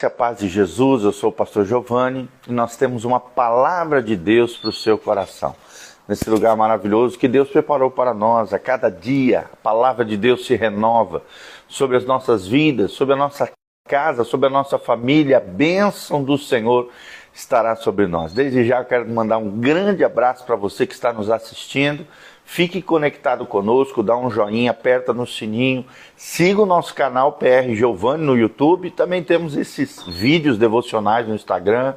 A paz de Jesus, eu sou o pastor Giovanni e nós temos uma palavra de Deus para o seu coração. Nesse lugar maravilhoso que Deus preparou para nós, a cada dia a palavra de Deus se renova sobre as nossas vidas, sobre a nossa casa, sobre a nossa família, a bênção do Senhor estará sobre nós. Desde já eu quero mandar um grande abraço para você que está nos assistindo. Fique conectado conosco, dá um joinha, aperta no sininho, siga o nosso canal PR Giovanni no YouTube. Também temos esses vídeos devocionais no Instagram,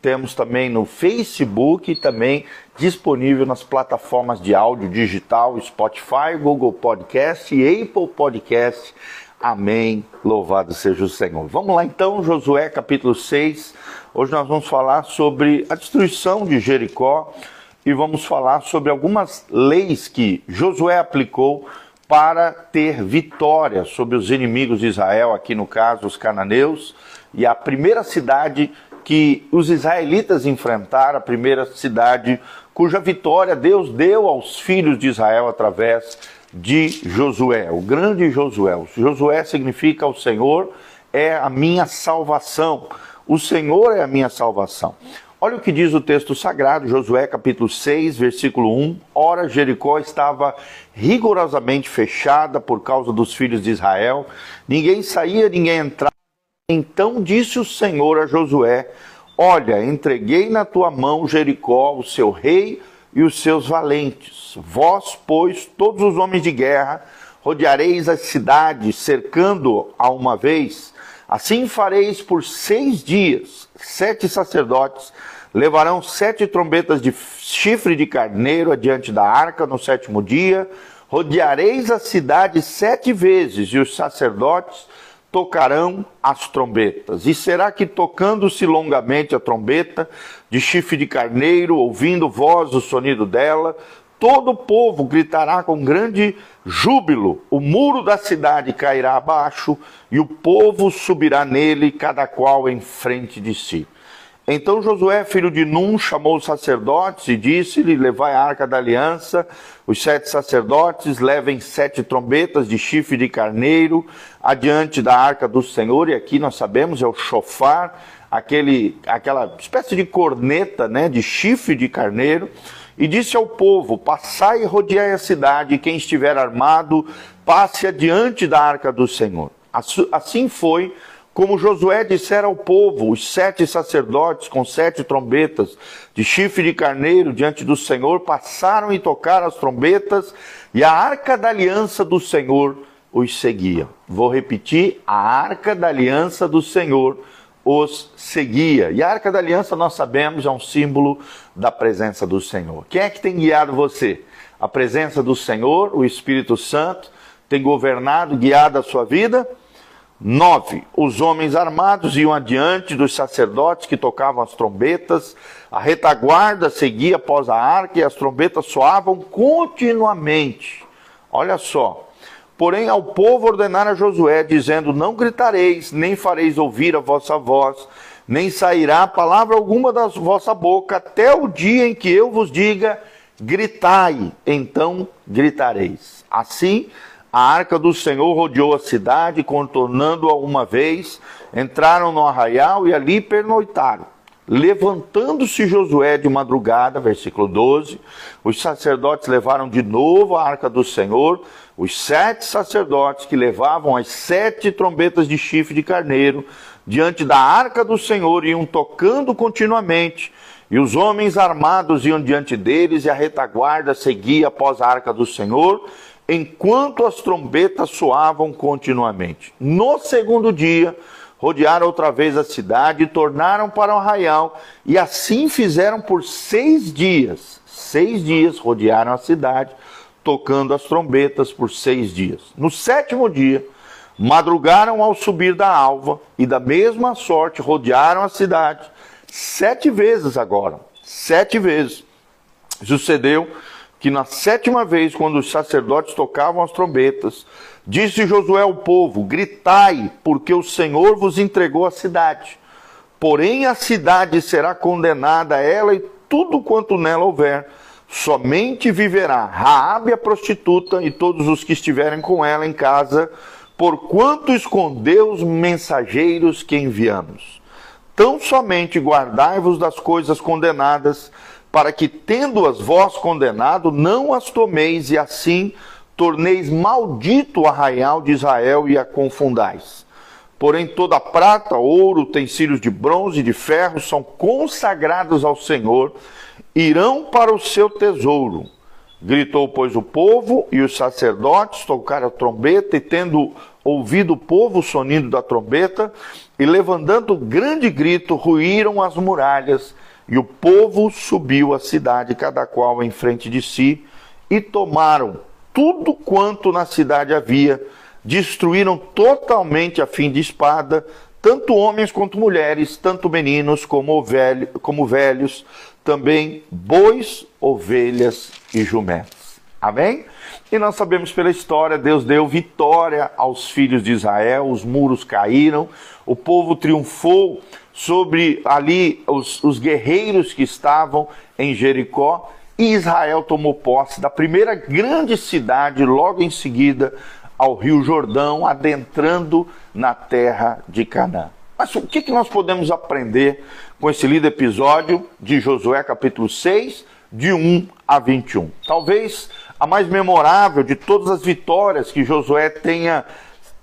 temos também no Facebook também disponível nas plataformas de áudio digital, Spotify, Google Podcast e Apple Podcast. Amém. Louvado seja o Senhor. Vamos lá então, Josué capítulo 6. Hoje nós vamos falar sobre a destruição de Jericó e vamos falar sobre algumas leis que Josué aplicou para ter vitória sobre os inimigos de Israel, aqui no caso os cananeus, e a primeira cidade que os israelitas enfrentaram, a primeira cidade cuja vitória Deus deu aos filhos de Israel através de Josué, o grande Josué. Josué significa o Senhor é a minha salvação. O Senhor é a minha salvação. Olha o que diz o texto sagrado, Josué capítulo 6, versículo 1. Ora, Jericó estava rigorosamente fechada por causa dos filhos de Israel. Ninguém saía, ninguém entrava. Então disse o Senhor a Josué: Olha, entreguei na tua mão Jericó, o seu rei e os seus valentes. Vós, pois, todos os homens de guerra, rodeareis as cidades, cercando-a uma vez. Assim fareis por seis dias. Sete sacerdotes levarão sete trombetas de chifre de carneiro adiante da arca no sétimo dia. Rodeareis a cidade sete vezes, e os sacerdotes tocarão as trombetas. E será que, tocando-se longamente a trombeta de chifre de carneiro, ouvindo voz o sonido dela, todo o povo gritará com grande júbilo, o muro da cidade cairá abaixo, e o povo subirá nele, cada qual em frente de si. Então Josué, filho de Num, chamou os sacerdotes e disse-lhe: Levai a arca da aliança. Os sete sacerdotes levem sete trombetas de chifre de carneiro adiante da arca do Senhor. E aqui nós sabemos é o chofar, aquele, aquela espécie de corneta né, de chifre de carneiro. E disse ao povo: Passai e rodeai a cidade, e quem estiver armado, passe adiante da arca do Senhor. Assim foi como Josué dissera ao povo, os sete sacerdotes com sete trombetas de chifre de carneiro diante do Senhor passaram e tocaram as trombetas, e a arca da aliança do Senhor os seguia. Vou repetir: a arca da aliança do Senhor os seguia. E a arca da aliança, nós sabemos, é um símbolo da presença do Senhor. Quem é que tem guiado você? A presença do Senhor, o Espírito Santo, tem governado, guiado a sua vida? 9. Os homens armados iam adiante dos sacerdotes que tocavam as trombetas, a retaguarda seguia após a arca e as trombetas soavam continuamente. Olha só. Porém, ao povo ordenara Josué, dizendo: Não gritareis, nem fareis ouvir a vossa voz, nem sairá palavra alguma da vossa boca, até o dia em que eu vos diga: gritai, então gritareis. Assim, a arca do Senhor rodeou a cidade, contornando-a uma vez, entraram no arraial e ali pernoitaram. Levantando-se Josué de madrugada, versículo 12, os sacerdotes levaram de novo a arca do Senhor, os sete sacerdotes que levavam as sete trombetas de chifre de carneiro, diante da arca do Senhor, iam tocando continuamente, e os homens armados iam diante deles, e a retaguarda seguia após a arca do Senhor, enquanto as trombetas soavam continuamente. No segundo dia, rodearam outra vez a cidade e tornaram para o arraial, e assim fizeram por seis dias. Seis dias rodearam a cidade, tocando as trombetas por seis dias. No sétimo dia, madrugaram ao subir da alva, e da mesma sorte rodearam a cidade, sete vezes agora, sete vezes. Sucedeu que na sétima vez, quando os sacerdotes tocavam as trombetas, disse Josué ao povo: Gritai, porque o Senhor vos entregou a cidade. Porém, a cidade será condenada, ela e tudo quanto nela houver. Somente viverá Raabe a prostituta e todos os que estiverem com ela em casa, porquanto escondeu os mensageiros que enviamos. Tão somente guardai-vos das coisas condenadas, para que, tendo-as vós condenado, não as tomeis e assim torneis maldito o arraial de Israel e a confundais. Porém, toda prata, ouro, utensílios de bronze e de ferro são consagrados ao Senhor, irão para o seu tesouro. Gritou, pois, o povo e os sacerdotes tocaram a trombeta, e tendo ouvido o povo o sonido da trombeta, e levantando grande grito, ruíram as muralhas, e o povo subiu a cidade, cada qual em frente de si, e tomaram tudo quanto na cidade havia, destruíram totalmente a fim de espada, tanto homens quanto mulheres, tanto meninos como, velho, como velhos, também bois, ovelhas e jumentos. Amém? E nós sabemos pela história, Deus deu vitória aos filhos de Israel, os muros caíram, o povo triunfou sobre ali os, os guerreiros que estavam em Jericó, e Israel tomou posse da primeira grande cidade logo em seguida ao Rio Jordão, adentrando na terra de Canaã. Mas o que, que nós podemos aprender com esse lido episódio de Josué capítulo 6, de 1 a 21? Talvez a mais memorável de todas as vitórias que Josué tenha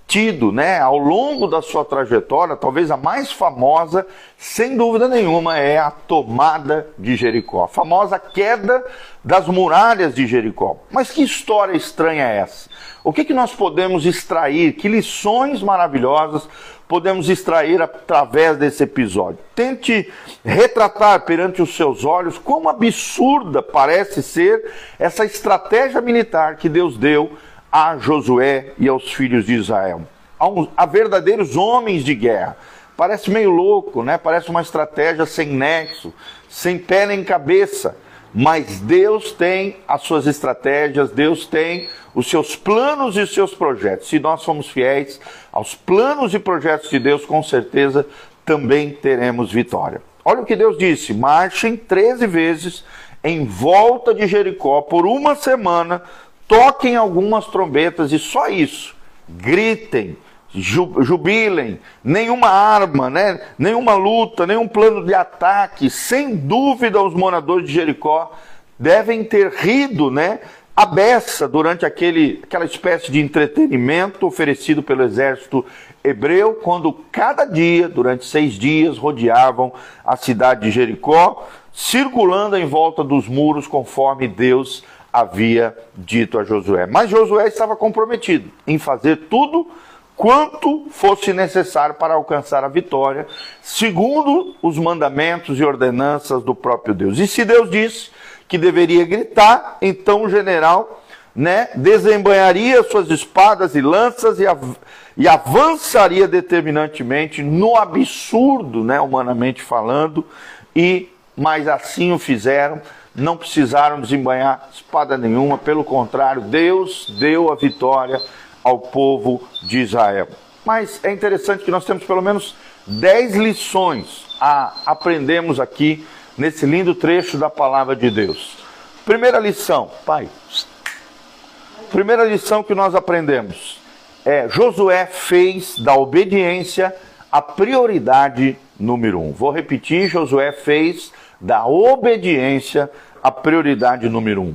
tido, né, ao longo da sua trajetória, talvez a mais famosa, sem dúvida nenhuma, é a tomada de Jericó, a famosa queda das muralhas de Jericó. Mas que história estranha é essa? O que, que nós podemos extrair? Que lições maravilhosas podemos extrair através desse episódio? Tente retratar perante os seus olhos como absurda parece ser essa estratégia militar que Deus deu a Josué e aos filhos de Israel. A, verdadeiros homens de guerra. Parece meio louco, né? Parece uma estratégia sem nexo, sem pé nem cabeça. Mas Deus tem as suas estratégias, Deus tem os seus planos e os seus projetos. Se nós somos fiéis aos planos e projetos de Deus, com certeza também teremos vitória. Olha o que Deus disse: marchem 13 vezes em volta de Jericó por uma semana toquem algumas trombetas e só isso. Gritem, jubilem, nenhuma arma, né? nenhuma luta, nenhum plano de ataque. Sem dúvida, os moradores de Jericó devem ter rido, né? A beça durante aquele, aquela espécie de entretenimento oferecido pelo exército hebreu, quando cada dia, durante seis dias, rodeavam a cidade de Jericó, circulando em volta dos muros conforme Deus havia dito a Josué. Mas Josué estava comprometido em fazer tudo quanto fosse necessário para alcançar a vitória, segundo os mandamentos e ordenanças do próprio Deus. E se Deus disse que deveria gritar, então o general né, desembanharia suas espadas e lanças e, av e avançaria determinantemente no absurdo, né, humanamente falando, e mas assim o fizeram não precisaram desembanhar espada nenhuma, pelo contrário, Deus deu a vitória ao povo de Israel. Mas é interessante que nós temos pelo menos 10 lições a aprendermos aqui nesse lindo trecho da palavra de Deus. Primeira lição, pai. Primeira lição que nós aprendemos é Josué fez da obediência a prioridade número um. Vou repetir: Josué fez da obediência a prioridade número um.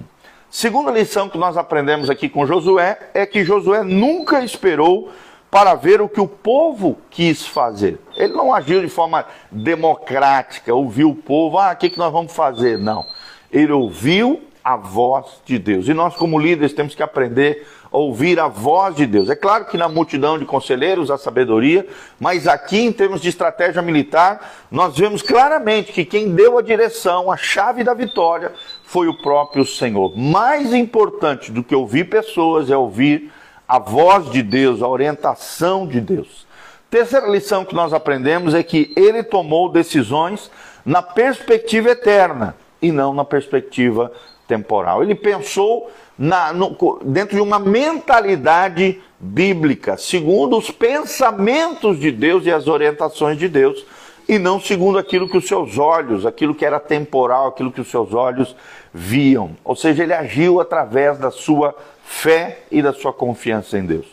Segunda lição que nós aprendemos aqui com Josué é que Josué nunca esperou para ver o que o povo quis fazer. Ele não agiu de forma democrática, ouviu o povo, ah, o que, que nós vamos fazer? Não. Ele ouviu a voz de Deus. E nós, como líderes, temos que aprender ouvir a voz de Deus. É claro que na multidão de conselheiros há sabedoria, mas aqui, em termos de estratégia militar, nós vemos claramente que quem deu a direção, a chave da vitória, foi o próprio Senhor. Mais importante do que ouvir pessoas é ouvir a voz de Deus, a orientação de Deus. Terceira lição que nós aprendemos é que ele tomou decisões na perspectiva eterna e não na perspectiva temporal. Ele pensou na, no, dentro de uma mentalidade bíblica, segundo os pensamentos de Deus e as orientações de Deus, e não segundo aquilo que os seus olhos, aquilo que era temporal, aquilo que os seus olhos viam. Ou seja, ele agiu através da sua fé e da sua confiança em Deus.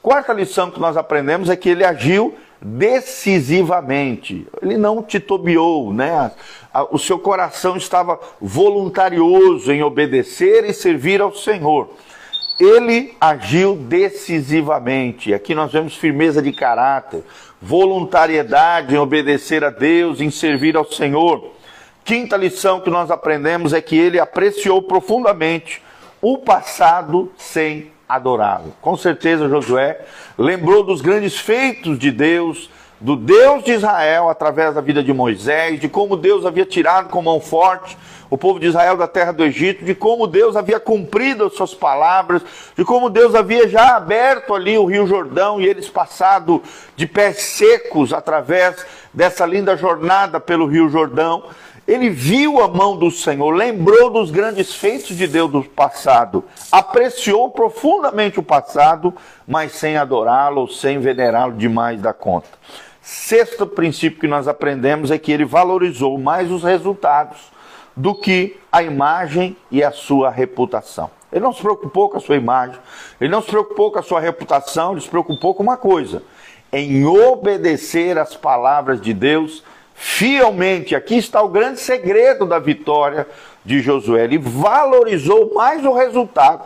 Quarta lição que nós aprendemos é que ele agiu decisivamente. Ele não titubeou, né? O seu coração estava voluntarioso em obedecer e servir ao Senhor. Ele agiu decisivamente. Aqui nós vemos firmeza de caráter, voluntariedade em obedecer a Deus, em servir ao Senhor. Quinta lição que nós aprendemos é que ele apreciou profundamente o passado sem adorá-lo. Com certeza Josué lembrou dos grandes feitos de Deus, do Deus de Israel através da vida de Moisés, de como Deus havia tirado com mão forte o povo de Israel da terra do Egito, de como Deus havia cumprido as suas palavras, de como Deus havia já aberto ali o Rio Jordão e eles passado de pés secos através dessa linda jornada pelo Rio Jordão. Ele viu a mão do Senhor, lembrou dos grandes feitos de Deus do passado, apreciou profundamente o passado, mas sem adorá-lo, sem venerá-lo demais da conta. Sexto princípio que nós aprendemos é que ele valorizou mais os resultados do que a imagem e a sua reputação. Ele não se preocupou com a sua imagem, ele não se preocupou com a sua reputação, ele se preocupou com uma coisa: em obedecer às palavras de Deus fielmente. Aqui está o grande segredo da vitória de Josué. Ele valorizou mais o resultado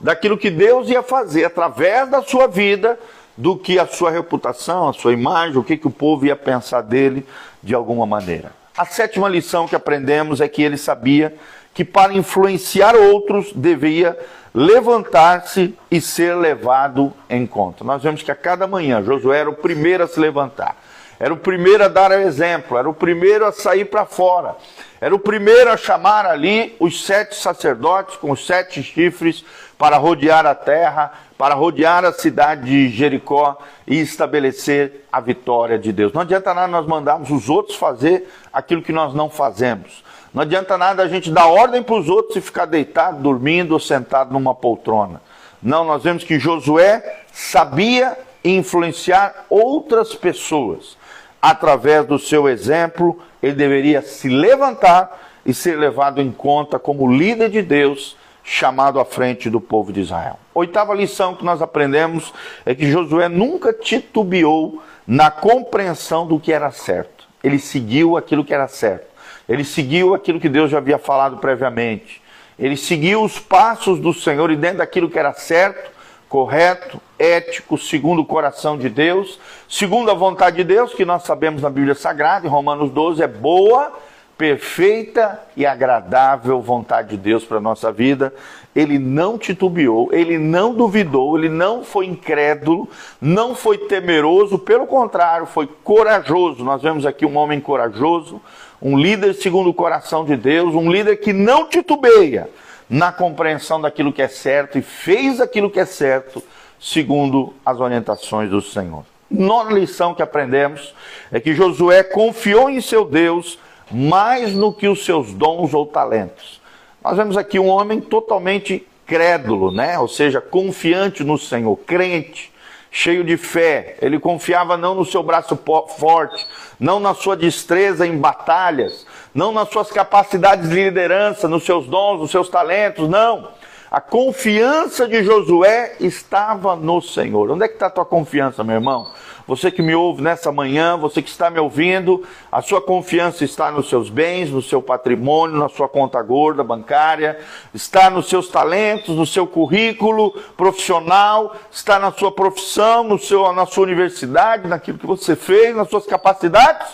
daquilo que Deus ia fazer através da sua vida do que a sua reputação, a sua imagem, o que, que o povo ia pensar dele de alguma maneira. A sétima lição que aprendemos é que ele sabia que para influenciar outros devia levantar-se e ser levado em conta. Nós vemos que a cada manhã Josué era o primeiro a se levantar. Era o primeiro a dar exemplo, era o primeiro a sair para fora, era o primeiro a chamar ali os sete sacerdotes com os sete chifres para rodear a terra, para rodear a cidade de Jericó e estabelecer a vitória de Deus. Não adianta nada nós mandarmos os outros fazer aquilo que nós não fazemos. Não adianta nada a gente dar ordem para os outros e ficar deitado, dormindo ou sentado numa poltrona. Não, nós vemos que Josué sabia influenciar outras pessoas através do seu exemplo, ele deveria se levantar e ser levado em conta como líder de Deus, chamado à frente do povo de Israel. Oitava lição que nós aprendemos é que Josué nunca titubeou na compreensão do que era certo. Ele seguiu aquilo que era certo. Ele seguiu aquilo que Deus já havia falado previamente. Ele seguiu os passos do Senhor e dentro daquilo que era certo, correto, ético, segundo o coração de Deus, segundo a vontade de Deus, que nós sabemos na Bíblia Sagrada, em Romanos 12, é boa, perfeita e agradável vontade de Deus para a nossa vida. Ele não titubeou, ele não duvidou, ele não foi incrédulo, não foi temeroso, pelo contrário, foi corajoso. Nós vemos aqui um homem corajoso, um líder segundo o coração de Deus, um líder que não titubeia na compreensão daquilo que é certo e fez aquilo que é certo segundo as orientações do Senhor. Nona lição que aprendemos é que Josué confiou em seu Deus mais no que os seus dons ou talentos. Nós vemos aqui um homem totalmente crédulo, né? Ou seja, confiante no Senhor, crente, cheio de fé. Ele confiava não no seu braço forte, não na sua destreza em batalhas, não nas suas capacidades de liderança, nos seus dons, nos seus talentos, não. A confiança de Josué estava no Senhor. Onde é que está a tua confiança, meu irmão? Você que me ouve nessa manhã, você que está me ouvindo, a sua confiança está nos seus bens, no seu patrimônio, na sua conta gorda bancária, está nos seus talentos, no seu currículo profissional, está na sua profissão, no seu, na sua universidade, naquilo que você fez, nas suas capacidades?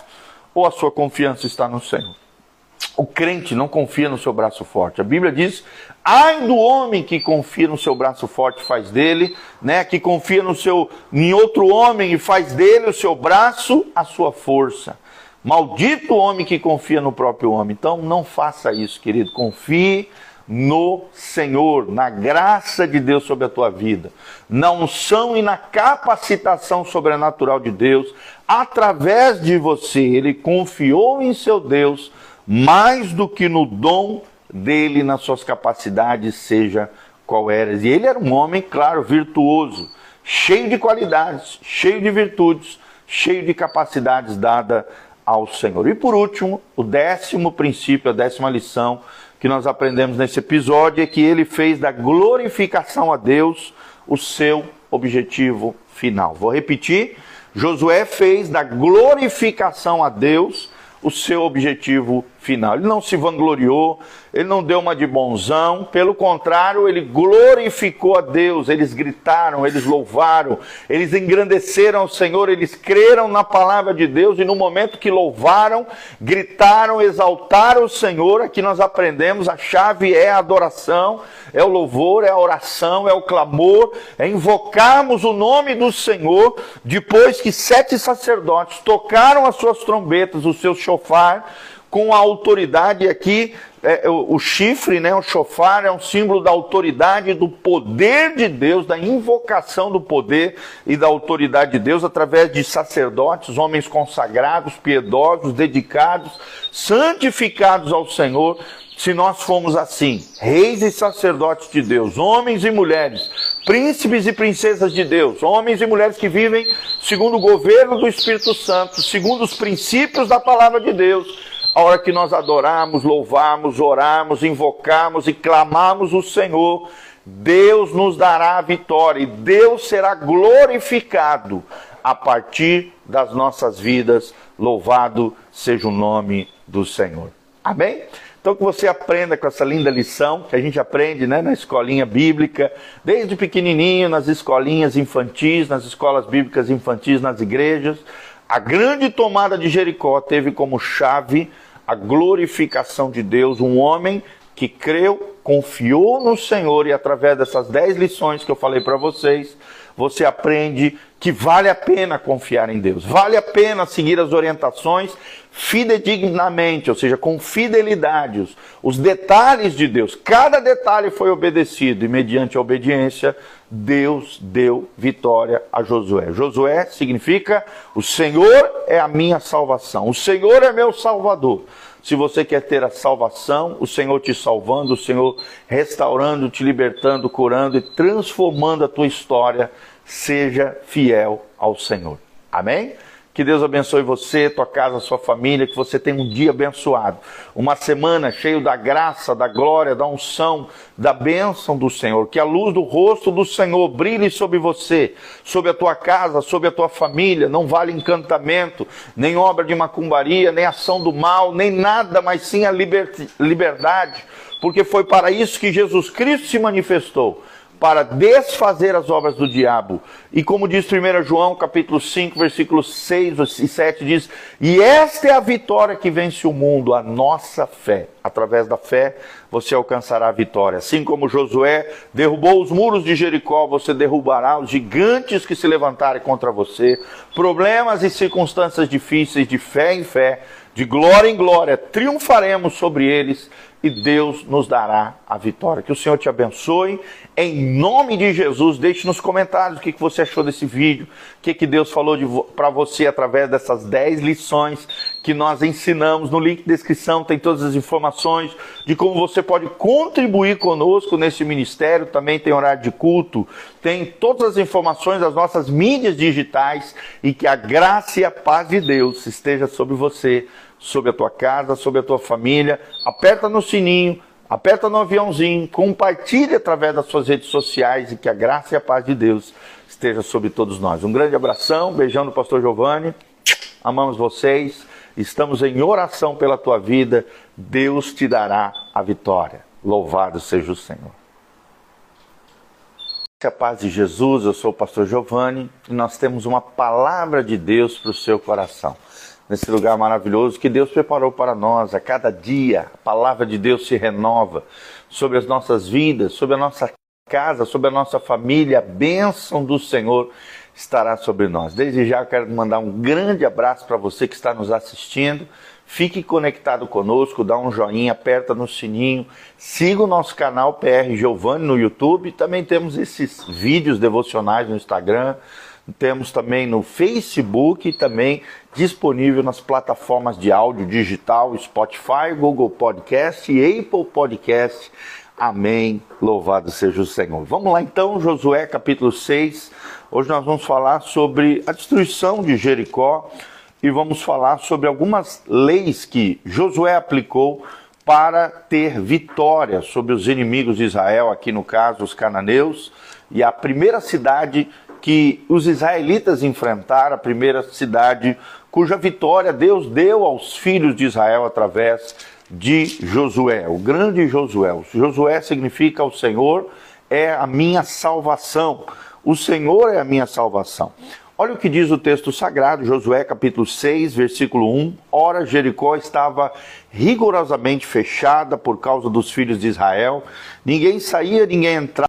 Ou a sua confiança está no Senhor? O crente não confia no seu braço forte. A Bíblia diz: ai do homem que confia no seu braço forte, faz dele, né? Que confia no seu em outro homem e faz dele o seu braço a sua força. Maldito o homem que confia no próprio homem. Então não faça isso, querido. Confie no Senhor, na graça de Deus sobre a tua vida, na unção e na capacitação sobrenatural de Deus, através de você. Ele confiou em seu Deus mais do que no dom dele, nas suas capacidades, seja qual era. E ele era um homem, claro, virtuoso, cheio de qualidades, cheio de virtudes, cheio de capacidades dada ao Senhor. E por último, o décimo princípio, a décima lição que nós aprendemos nesse episódio é que ele fez da glorificação a Deus o seu objetivo final. Vou repetir: Josué fez da glorificação a Deus o seu objetivo final. Ele não se vangloriou, ele não deu uma de bonzão, pelo contrário, ele glorificou a Deus, eles gritaram, eles louvaram, eles engrandeceram o Senhor, eles creram na palavra de Deus. E no momento que louvaram, gritaram, exaltaram o Senhor, aqui nós aprendemos, a chave é a adoração, é o louvor, é a oração, é o clamor, é invocarmos o nome do Senhor, depois que sete sacerdotes tocaram as suas trombetas, o seu chofar, com a autoridade aqui, é, o, o, chifre, né, o chofar, é um símbolo da autoridade, do poder de Deus, da invocação do poder e da autoridade de Deus através de sacerdotes, homens consagrados, piedosos, dedicados, santificados ao Senhor. Se nós formos assim, reis e sacerdotes de Deus, homens e mulheres, príncipes e princesas de Deus, homens e mulheres que vivem segundo o governo do Espírito Santo, segundo os princípios da palavra de Deus, a hora que nós adoramos, louvamos, oramos, invocamos e clamamos o Senhor, Deus nos dará a vitória e Deus será glorificado a partir das nossas vidas. Louvado seja o nome do Senhor. Amém? Então que você aprenda com essa linda lição que a gente aprende né, na escolinha bíblica, desde pequenininho, nas escolinhas infantis, nas escolas bíblicas infantis, nas igrejas. A grande tomada de Jericó teve como chave a glorificação de Deus, um homem que creu, confiou no Senhor e através dessas dez lições que eu falei para vocês, você aprende que vale a pena confiar em Deus, vale a pena seguir as orientações fidedignamente, ou seja, com fidelidade, os, os detalhes de Deus. Cada detalhe foi obedecido e mediante a obediência Deus deu vitória a Josué. Josué significa o Senhor é a minha salvação, o Senhor é meu salvador. Se você quer ter a salvação, o Senhor te salvando, o Senhor restaurando, te libertando, curando e transformando a tua história, seja fiel ao Senhor. Amém? Que Deus abençoe você, tua casa, sua família, que você tenha um dia abençoado, uma semana cheio da graça, da glória, da unção, da bênção do Senhor. Que a luz do rosto do Senhor brilhe sobre você, sobre a tua casa, sobre a tua família. Não vale encantamento, nem obra de macumbaria, nem ação do mal, nem nada, mas sim a liberdade, porque foi para isso que Jesus Cristo se manifestou para desfazer as obras do diabo. E como diz 1 João, capítulo 5, versículos 6 e 7, diz: E esta é a vitória que vence o mundo, a nossa fé. Através da fé você alcançará a vitória. Assim como Josué derrubou os muros de Jericó, você derrubará os gigantes que se levantarem contra você. Problemas e circunstâncias difíceis, de fé em fé, de glória em glória, triunfaremos sobre eles e Deus nos dará a vitória. Que o Senhor te abençoe. Em nome de Jesus, deixe nos comentários o que, você achou desse vídeo, o que, Deus falou para você através dessas 10 lições que nós ensinamos. No link de descrição tem todas as informações de como você pode contribuir conosco nesse ministério. Também tem horário de culto, tem todas as informações das nossas mídias digitais e que a graça e a paz de Deus esteja sobre você sobre a tua casa, sobre a tua família. Aperta no sininho, aperta no aviãozinho, compartilhe através das suas redes sociais e que a graça e a paz de Deus esteja sobre todos nós. Um grande abração, beijão do pastor Giovanni. Amamos vocês. Estamos em oração pela tua vida. Deus te dará a vitória. Louvado seja o Senhor. A paz de Jesus, eu sou o pastor Giovanni e nós temos uma palavra de Deus para o seu coração nesse lugar maravilhoso que Deus preparou para nós. A cada dia, a palavra de Deus se renova sobre as nossas vidas, sobre a nossa casa, sobre a nossa família. A bênção do Senhor estará sobre nós. Desde já quero mandar um grande abraço para você que está nos assistindo. Fique conectado conosco, dá um joinha, aperta no sininho, siga o nosso canal PR Giovanni no YouTube. Também temos esses vídeos devocionais no Instagram, temos também no Facebook também disponível nas plataformas de áudio digital, Spotify, Google Podcast e Apple Podcast. Amém. Louvado seja o Senhor. Vamos lá então, Josué capítulo 6. Hoje nós vamos falar sobre a destruição de Jericó e vamos falar sobre algumas leis que Josué aplicou para ter vitória sobre os inimigos de Israel, aqui no caso os cananeus, e a primeira cidade que os israelitas enfrentaram a primeira cidade cuja vitória Deus deu aos filhos de Israel através de Josué, o grande Josué. Josué significa o Senhor é a minha salvação. O Senhor é a minha salvação. Olha o que diz o texto sagrado, Josué capítulo 6, versículo 1. Ora, Jericó estava rigorosamente fechada por causa dos filhos de Israel. Ninguém saía, ninguém entrava.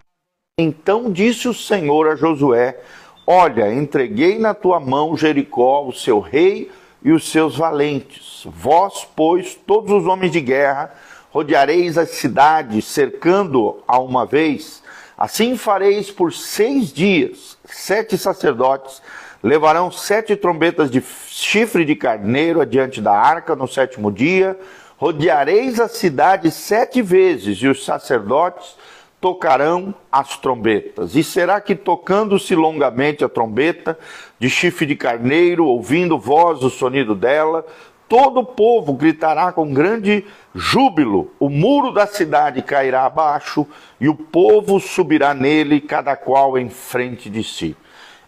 Então disse o Senhor a Josué: Olha, entreguei na tua mão Jericó, o seu rei e os seus valentes. Vós, pois, todos os homens de guerra, rodeareis a cidade, cercando-a uma vez. Assim fareis por seis dias. Sete sacerdotes levarão sete trombetas de chifre de carneiro adiante da arca no sétimo dia. Rodeareis a cidade sete vezes, e os sacerdotes tocarão as trombetas. E será que, tocando-se longamente a trombeta de chifre de carneiro, ouvindo voz o sonido dela, todo o povo gritará com grande júbilo, o muro da cidade cairá abaixo e o povo subirá nele, cada qual em frente de si.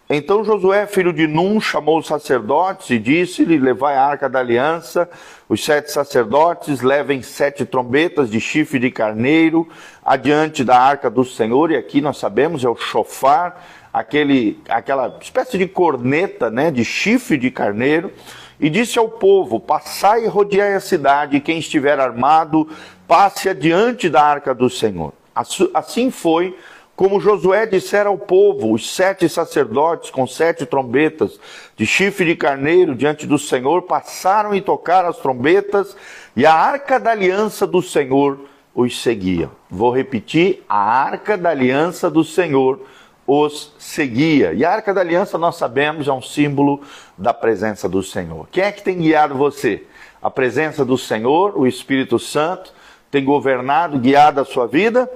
Então Josué, filho de Num, chamou os sacerdotes e disse-lhe: Levai a arca da aliança. Os sete sacerdotes levem sete trombetas de chifre de carneiro adiante da arca do Senhor. E aqui nós sabemos é o chofar, aquele, aquela espécie de corneta né, de chifre de carneiro. E disse ao povo: Passai e rodeai a cidade, e quem estiver armado, passe adiante da arca do Senhor. Assim foi como Josué dissera ao povo, os sete sacerdotes com sete trombetas de chifre de carneiro diante do Senhor passaram e tocaram as trombetas, e a arca da aliança do Senhor os seguia. Vou repetir: a arca da aliança do Senhor os seguia. E a arca da aliança, nós sabemos, é um símbolo da presença do Senhor. Quem é que tem guiado você? A presença do Senhor, o Espírito Santo, tem governado, guiado a sua vida?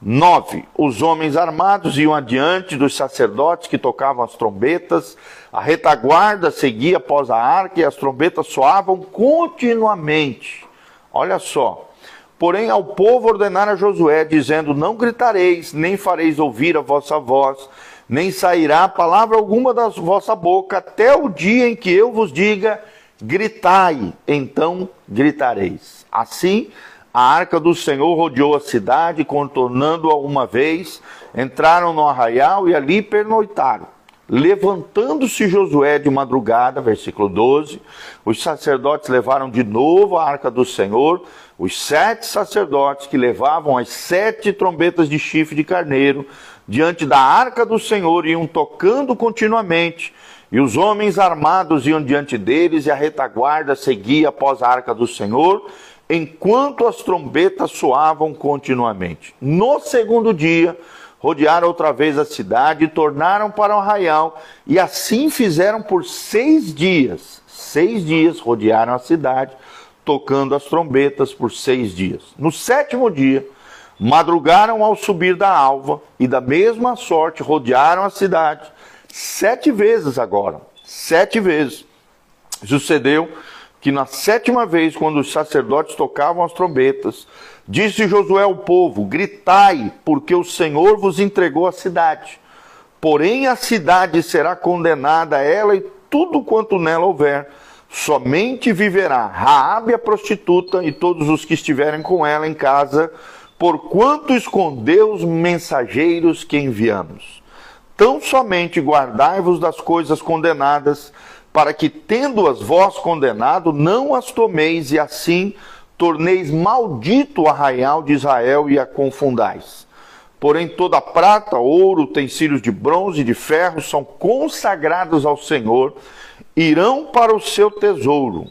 9. Os homens armados iam adiante dos sacerdotes que tocavam as trombetas, a retaguarda seguia após a arca e as trombetas soavam continuamente. Olha só. Porém, ao povo ordenara Josué, dizendo: Não gritareis, nem fareis ouvir a vossa voz, nem sairá palavra alguma da vossa boca, até o dia em que eu vos diga: gritai, então gritareis. Assim, a arca do Senhor rodeou a cidade, contornando-a uma vez, entraram no arraial e ali pernoitaram. Levantando-se Josué de madrugada, versículo 12, os sacerdotes levaram de novo a arca do Senhor, os sete sacerdotes que levavam as sete trombetas de chifre de carneiro, diante da arca do Senhor, iam tocando continuamente, e os homens armados iam diante deles, e a retaguarda seguia após a arca do Senhor, enquanto as trombetas soavam continuamente. No segundo dia, rodearam outra vez a cidade e tornaram para o arraial, e assim fizeram por seis dias. Seis dias rodearam a cidade, tocando as trombetas por seis dias. No sétimo dia, madrugaram ao subir da alva, e da mesma sorte rodearam a cidade, sete vezes agora, sete vezes. Sucedeu que na sétima vez, quando os sacerdotes tocavam as trombetas, disse Josué ao povo: Gritai, porque o Senhor vos entregou a cidade. Porém, a cidade será condenada, ela e tudo quanto nela houver. Somente viverá Raabe a prostituta e todos os que estiverem com ela em casa, porquanto escondeu os mensageiros que enviamos. Tão somente guardai-vos das coisas condenadas, para que, tendo-as vós condenado, não as tomeis e assim torneis maldito o arraial de Israel e a confundais. Porém, toda prata, ouro, utensílios de bronze e de ferro são consagrados ao Senhor, irão para o seu tesouro.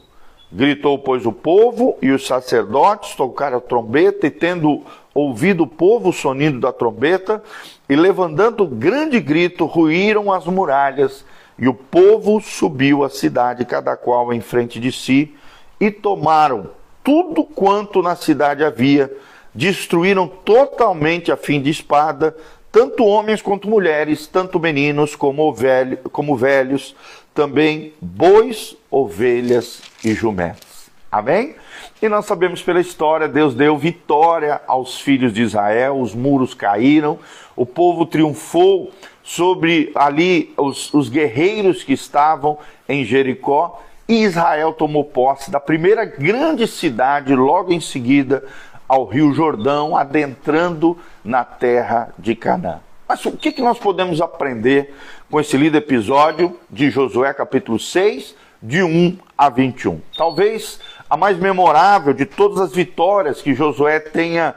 Gritou, pois, o povo e os sacerdotes tocaram a trombeta, e tendo ouvido o povo o sonido da trombeta, e levantando grande grito, ruíram as muralhas e o povo subiu à cidade, cada qual em frente de si, e tomaram tudo quanto na cidade havia, destruíram totalmente a fim de espada, tanto homens quanto mulheres, tanto meninos como, velho, como velhos, também bois, ovelhas e jumentos. Amém? E nós sabemos pela história, Deus deu vitória aos filhos de Israel, os muros caíram, o povo triunfou sobre ali os, os guerreiros que estavam em Jericó, e Israel tomou posse da primeira grande cidade logo em seguida ao Rio Jordão, adentrando na terra de Canaã. Mas o que, que nós podemos aprender com esse lido episódio de Josué capítulo 6, de 1 a 21? Talvez a mais memorável de todas as vitórias que Josué tenha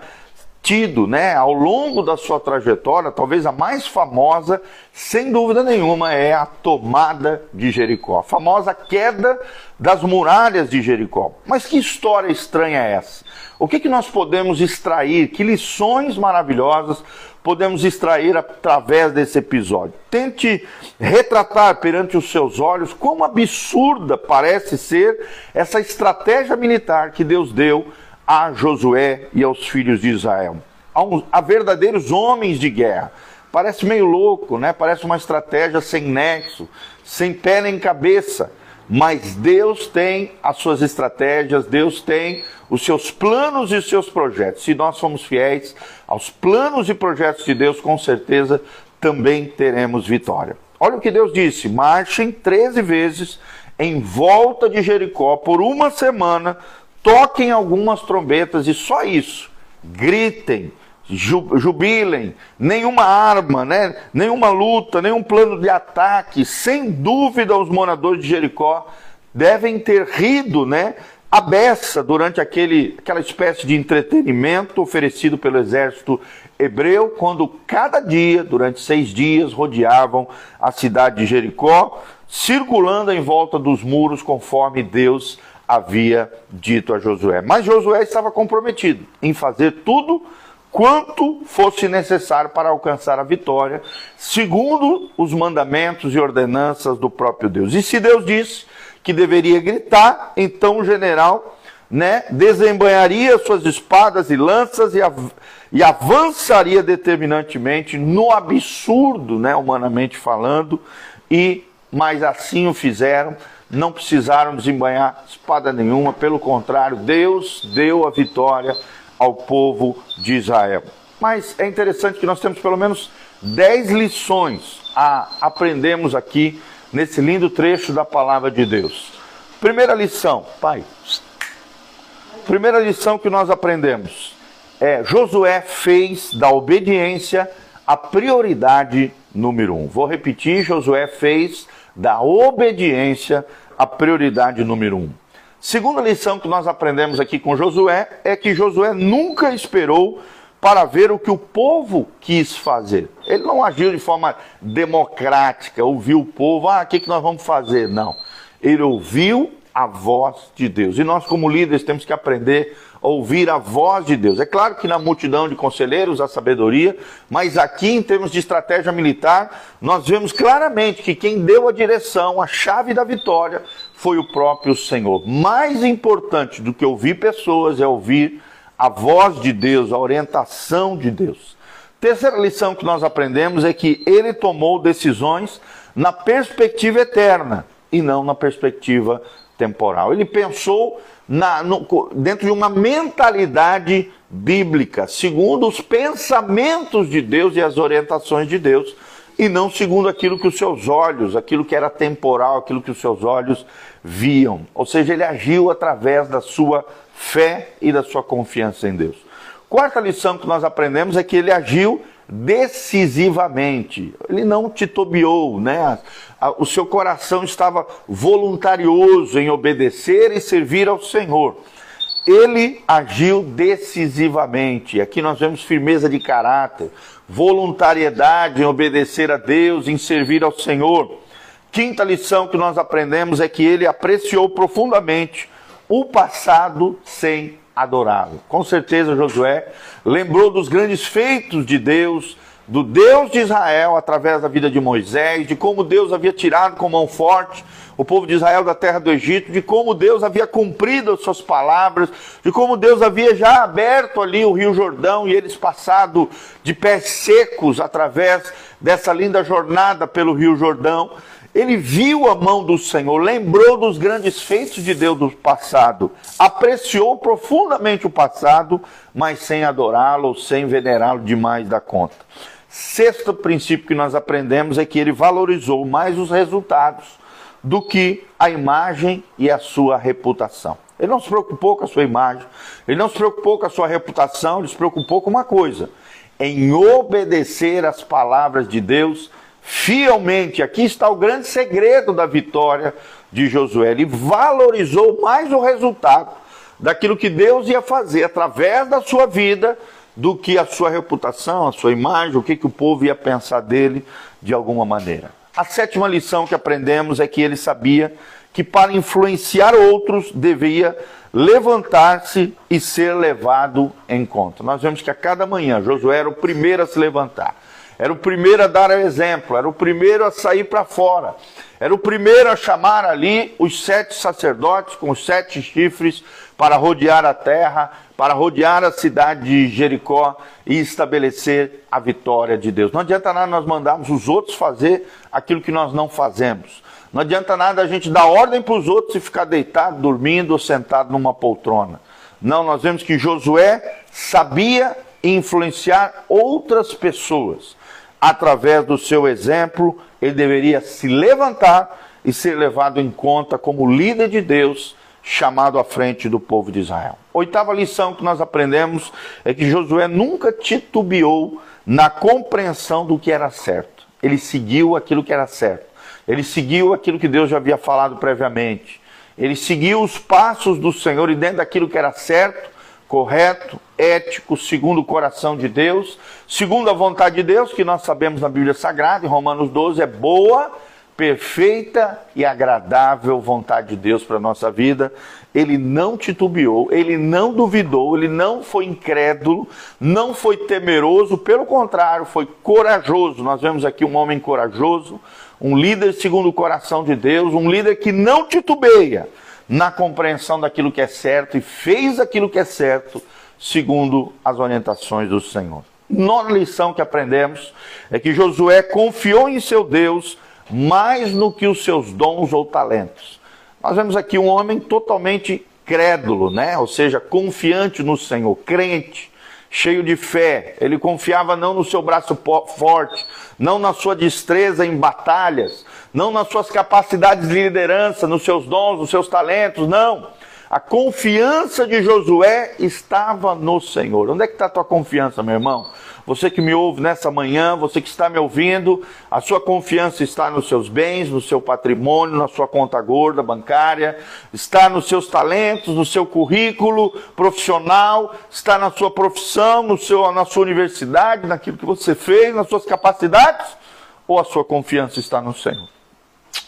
tido, né, ao longo da sua trajetória, talvez a mais famosa, sem dúvida nenhuma, é a tomada de Jericó, a famosa queda das muralhas de Jericó. Mas que história estranha é essa? O que, que nós podemos extrair? Que lições maravilhosas podemos extrair através desse episódio? Tente retratar perante os seus olhos como absurda parece ser essa estratégia militar que Deus deu a Josué e aos filhos de Israel. A, verdadeiros homens de guerra. Parece meio louco, né? Parece uma estratégia sem nexo, sem pé nem cabeça. Mas Deus tem as suas estratégias, Deus tem os seus planos e os seus projetos. Se nós somos fiéis aos planos e projetos de Deus, com certeza também teremos vitória. Olha o que Deus disse: marchem 13 vezes em volta de Jericó por uma semana toquem algumas trombetas e só isso. Gritem, jubilem, nenhuma arma, né? nenhuma luta, nenhum plano de ataque. Sem dúvida, os moradores de Jericó devem ter rido, né? A beça durante aquele, aquela espécie de entretenimento oferecido pelo exército hebreu, quando cada dia, durante seis dias, rodeavam a cidade de Jericó, circulando em volta dos muros conforme Deus havia dito a Josué. Mas Josué estava comprometido em fazer tudo quanto fosse necessário para alcançar a vitória, segundo os mandamentos e ordenanças do próprio Deus. E se Deus disse que deveria gritar, então o general né, desembanharia suas espadas e lanças e, av e avançaria determinantemente no absurdo, né, humanamente falando, e mas assim o fizeram não precisaram desembanhar espada nenhuma, pelo contrário, Deus deu a vitória ao povo de Israel. Mas é interessante que nós temos pelo menos 10 lições a aprendermos aqui nesse lindo trecho da palavra de Deus. Primeira lição, pai. Primeira lição que nós aprendemos é Josué fez da obediência a prioridade número um. Vou repetir, Josué fez da obediência a prioridade número um. Segunda lição que nós aprendemos aqui com Josué é que Josué nunca esperou para ver o que o povo quis fazer. Ele não agiu de forma democrática, ouviu o povo, ah, o que, que nós vamos fazer? Não. Ele ouviu a voz de Deus. E nós, como líderes, temos que aprender ouvir a voz de Deus. É claro que na multidão de conselheiros há sabedoria, mas aqui, em termos de estratégia militar, nós vemos claramente que quem deu a direção, a chave da vitória, foi o próprio Senhor. Mais importante do que ouvir pessoas é ouvir a voz de Deus, a orientação de Deus. Terceira lição que nós aprendemos é que ele tomou decisões na perspectiva eterna e não na perspectiva temporal. Ele pensou na, no, dentro de uma mentalidade bíblica, segundo os pensamentos de Deus e as orientações de Deus, e não segundo aquilo que os seus olhos, aquilo que era temporal, aquilo que os seus olhos viam. Ou seja, ele agiu através da sua fé e da sua confiança em Deus. Quarta lição que nós aprendemos é que ele agiu decisivamente. Ele não titubeou, né? O seu coração estava voluntarioso em obedecer e servir ao Senhor. Ele agiu decisivamente. Aqui nós vemos firmeza de caráter, voluntariedade em obedecer a Deus, em servir ao Senhor. Quinta lição que nós aprendemos é que ele apreciou profundamente o passado sem adorá-lo. Com certeza Josué lembrou dos grandes feitos de Deus, do Deus de Israel através da vida de Moisés, de como Deus havia tirado com mão forte o povo de Israel da terra do Egito, de como Deus havia cumprido as suas palavras, de como Deus havia já aberto ali o Rio Jordão e eles passado de pés secos através dessa linda jornada pelo Rio Jordão. Ele viu a mão do Senhor, lembrou dos grandes feitos de Deus do passado, apreciou profundamente o passado, mas sem adorá-lo, sem venerá-lo demais da conta. Sexto princípio que nós aprendemos é que ele valorizou mais os resultados do que a imagem e a sua reputação. Ele não se preocupou com a sua imagem, ele não se preocupou com a sua reputação, ele se preocupou com uma coisa: em obedecer às palavras de Deus fielmente. Aqui está o grande segredo da vitória de Josué. Ele valorizou mais o resultado daquilo que Deus ia fazer através da sua vida do que a sua reputação, a sua imagem, o que, que o povo ia pensar dele de alguma maneira. A sétima lição que aprendemos é que ele sabia que para influenciar outros devia levantar-se e ser levado em conta. Nós vemos que a cada manhã Josué era o primeiro a se levantar, era o primeiro a dar exemplo, era o primeiro a sair para fora, era o primeiro a chamar ali os sete sacerdotes com os sete chifres para rodear a terra, para rodear a cidade de Jericó e estabelecer a vitória de Deus. Não adianta nada nós mandarmos os outros fazer aquilo que nós não fazemos. Não adianta nada a gente dar ordem para os outros e ficar deitado, dormindo ou sentado numa poltrona. Não, nós vemos que Josué sabia influenciar outras pessoas. Através do seu exemplo, ele deveria se levantar e ser levado em conta como líder de Deus chamado à frente do povo de Israel. Oitava lição que nós aprendemos é que Josué nunca titubeou na compreensão do que era certo. Ele seguiu aquilo que era certo. Ele seguiu aquilo que Deus já havia falado previamente. Ele seguiu os passos do Senhor e dentro daquilo que era certo, correto, ético, segundo o coração de Deus, segundo a vontade de Deus, que nós sabemos na Bíblia Sagrada, em Romanos 12, é boa, perfeita e agradável vontade de Deus para a nossa vida. Ele não titubeou, ele não duvidou, ele não foi incrédulo, não foi temeroso, pelo contrário, foi corajoso. Nós vemos aqui um homem corajoso, um líder segundo o coração de Deus, um líder que não titubeia na compreensão daquilo que é certo e fez aquilo que é certo segundo as orientações do Senhor. Nona lição que aprendemos é que Josué confiou em seu Deus mais no que os seus dons ou talentos. Nós vemos aqui um homem totalmente crédulo, né? Ou seja, confiante no Senhor, crente, cheio de fé. Ele confiava não no seu braço forte, não na sua destreza em batalhas, não nas suas capacidades de liderança, nos seus dons, nos seus talentos, não. A confiança de Josué estava no Senhor. Onde é que está a tua confiança, meu irmão? Você que me ouve nessa manhã, você que está me ouvindo, a sua confiança está nos seus bens, no seu patrimônio, na sua conta gorda bancária, está nos seus talentos, no seu currículo profissional, está na sua profissão, no seu, na sua universidade, naquilo que você fez, nas suas capacidades? Ou a sua confiança está no Senhor?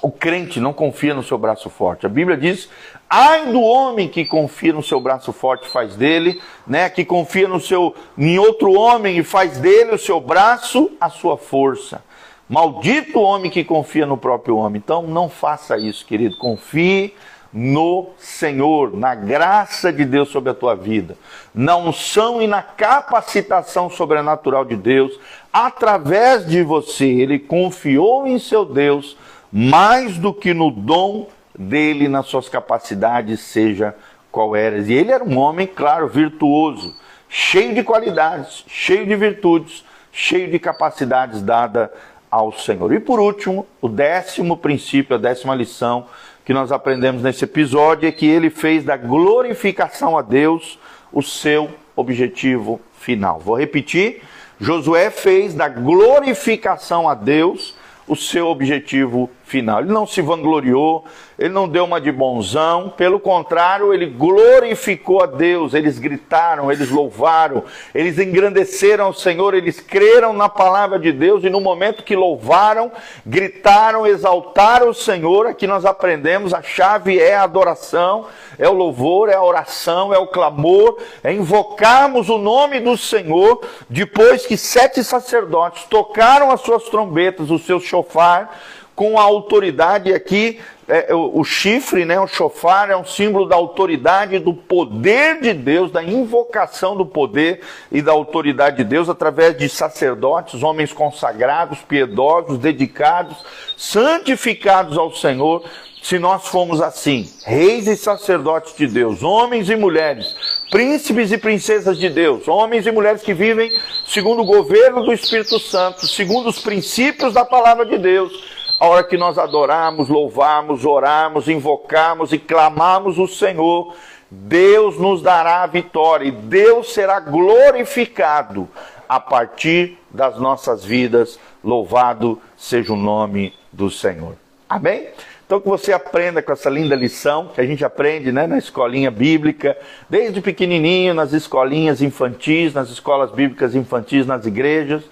O crente não confia no seu braço forte. A Bíblia diz: ai do homem que confia no seu braço forte faz dele, né? Que confia no seu em outro homem e faz dele o seu braço a sua força. Maldito o homem que confia no próprio homem. Então não faça isso, querido. Confie no Senhor, na graça de Deus sobre a tua vida, na unção e na capacitação sobrenatural de Deus, através de você. Ele confiou em seu Deus mais do que no dom dele, nas suas capacidades, seja qual era. E ele era um homem, claro, virtuoso, cheio de qualidades, cheio de virtudes, cheio de capacidades dada ao Senhor. E por último, o décimo princípio, a décima lição que nós aprendemos nesse episódio é que ele fez da glorificação a Deus o seu objetivo final. Vou repetir: Josué fez da glorificação a Deus o seu objetivo final. Ele não se vangloriou, ele não deu uma de bonzão, pelo contrário, ele glorificou a Deus, eles gritaram, eles louvaram, eles engrandeceram o Senhor, eles creram na palavra de Deus e no momento que louvaram, gritaram, exaltaram o Senhor, aqui nós aprendemos, a chave é a adoração, é o louvor, é a oração, é o clamor, é invocarmos o nome do Senhor, depois que sete sacerdotes tocaram as suas trombetas, o seu chofar, com a autoridade aqui é, o, o, chifre, né, o chofar, é um símbolo da autoridade, do poder de Deus, da invocação do poder e da autoridade de Deus através de sacerdotes, homens consagrados, piedosos, dedicados, santificados ao Senhor. Se nós formos assim, reis e sacerdotes de Deus, homens e mulheres, príncipes e princesas de Deus, homens e mulheres que vivem segundo o governo do Espírito Santo, segundo os princípios da palavra de Deus, a hora que nós adorarmos, louvarmos, orarmos, invocarmos e clamarmos o Senhor, Deus nos dará a vitória e Deus será glorificado a partir das nossas vidas. Louvado seja o nome do Senhor. Amém? Então que você aprenda com essa linda lição que a gente aprende né, na escolinha bíblica, desde pequenininho, nas escolinhas infantis, nas escolas bíblicas infantis, nas igrejas.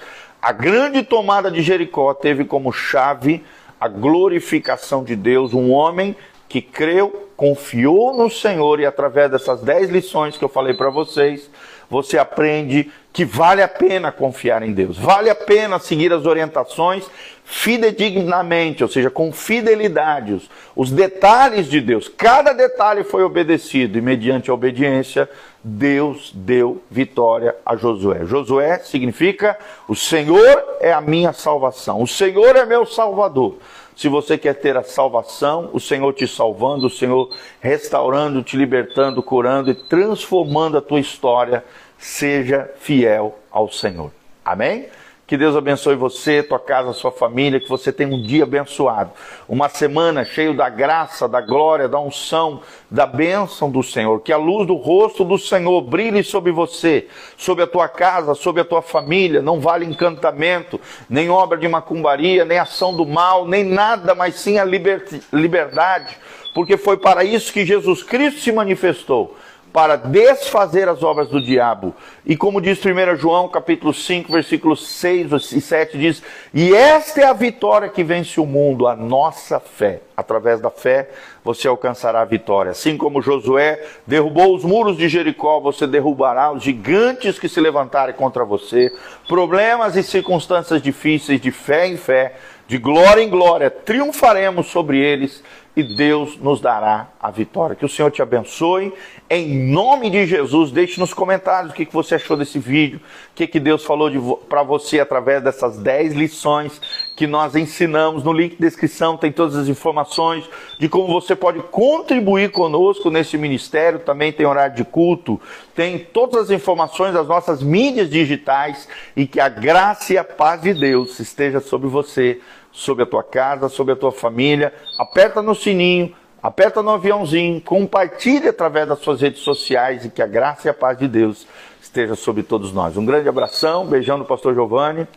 A grande tomada de Jericó teve como chave a glorificação de Deus, um homem que creu, confiou no Senhor e através dessas dez lições que eu falei para vocês, você aprende que vale a pena confiar em Deus, vale a pena seguir as orientações fidedignamente, ou seja, com fidelidade, os, os detalhes de Deus. Cada detalhe foi obedecido e mediante a obediência, Deus deu vitória a Josué. Josué significa o Senhor é a minha salvação, o Senhor é meu salvador. Se você quer ter a salvação, o Senhor te salvando, o Senhor restaurando, te libertando, curando e transformando a tua história, seja fiel ao Senhor. Amém? Que Deus abençoe você, tua casa, sua família, que você tenha um dia abençoado. Uma semana cheio da graça, da glória, da unção, da bênção do Senhor. Que a luz do rosto do Senhor brilhe sobre você, sobre a tua casa, sobre a tua família. Não vale encantamento, nem obra de macumbaria, nem ação do mal, nem nada, mas sim a liberdade. Porque foi para isso que Jesus Cristo se manifestou para desfazer as obras do diabo. E como diz 1 João, capítulo 5, versículos 6 e 7, diz: "E esta é a vitória que vence o mundo, a nossa fé. Através da fé você alcançará a vitória. Assim como Josué derrubou os muros de Jericó, você derrubará os gigantes que se levantarem contra você. Problemas e circunstâncias difíceis de fé em fé, de glória em glória, triunfaremos sobre eles e Deus nos dará a vitória. Que o Senhor te abençoe. Em nome de Jesus, deixe nos comentários o que, você achou desse vídeo, o que Deus falou para você através dessas 10 lições que nós ensinamos. No link de descrição tem todas as informações de como você pode contribuir conosco nesse ministério. Também tem horário de culto, tem todas as informações das nossas mídias digitais e que a graça e a paz de Deus esteja sobre você sobre a tua casa, sobre a tua família. Aperta no sininho, aperta no aviãozinho, compartilhe através das suas redes sociais e que a graça e a paz de Deus esteja sobre todos nós. Um grande abração, beijão do pastor Giovanni.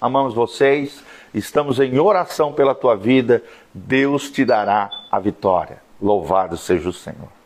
Amamos vocês. Estamos em oração pela tua vida. Deus te dará a vitória. Louvado seja o Senhor.